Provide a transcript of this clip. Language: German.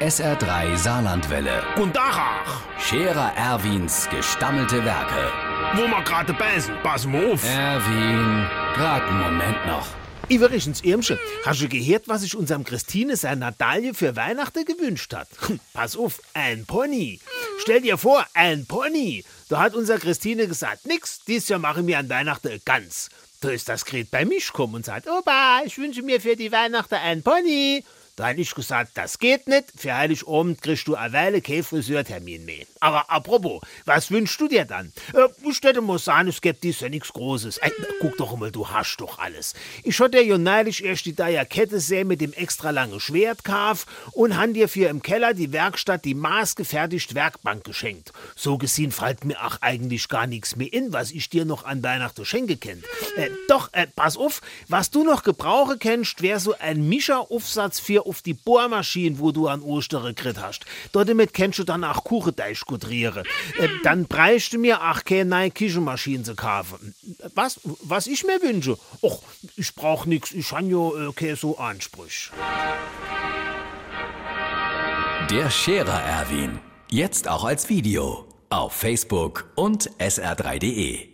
SR3 Saarlandwelle. Guten Tag, ach. Scherer Erwins gestammelte Werke. Wo wir gerade beißen, pass mal auf. Erwin, grad einen Moment noch. Iverichens Irmsche, hast du gehört, was sich unserem Christine seine Natalie für Weihnachten gewünscht hat? Hm, Pass auf, ein Pony. Stell dir vor, ein Pony. Da hat unser Christine gesagt, nix, dies Jahr mache ich mir an Weihnachten Gans. Da ist das Gret bei mich gekommen und sagt, Opa, ich wünsche mir für die Weihnachten ein Pony. Da hab ich gesagt, das geht nicht. Für Heiligabend kriegst du eine Weile kein Friseurtermin mehr. Aber apropos, was wünschst du dir dann? Äh, ich hätte mal sagen, es gibt dies ja nichts Großes. Ey, guck doch mal, du hast doch alles. Ich hatte ja neulich erst die Kette sehr mit dem extra lange Schwert kauf und han dir für im Keller die Werkstatt die maßgefertigt Werkbank geschenkt. So gesehen fällt mir auch eigentlich gar nichts mehr in, was ich dir noch an Weihnachten schenke kennt. Äh, doch, äh, pass auf, was du noch gebrauche kennst, wär so ein Mischeraufsatz für auf die Bohrmaschine, wo du an Ostere gekriegt hast. Dort damit kennst du dann auch Kuchendeich gudriere. Äh, dann bräuchte mir auch keine neue Küchenmaschine zu kaufen. Was, was ich mir wünsche? Och, ich brauch nix, ich han ja äh, keine so Ansprüche. Der Scherer Erwin. Jetzt auch als Video. Auf Facebook und sr3.de.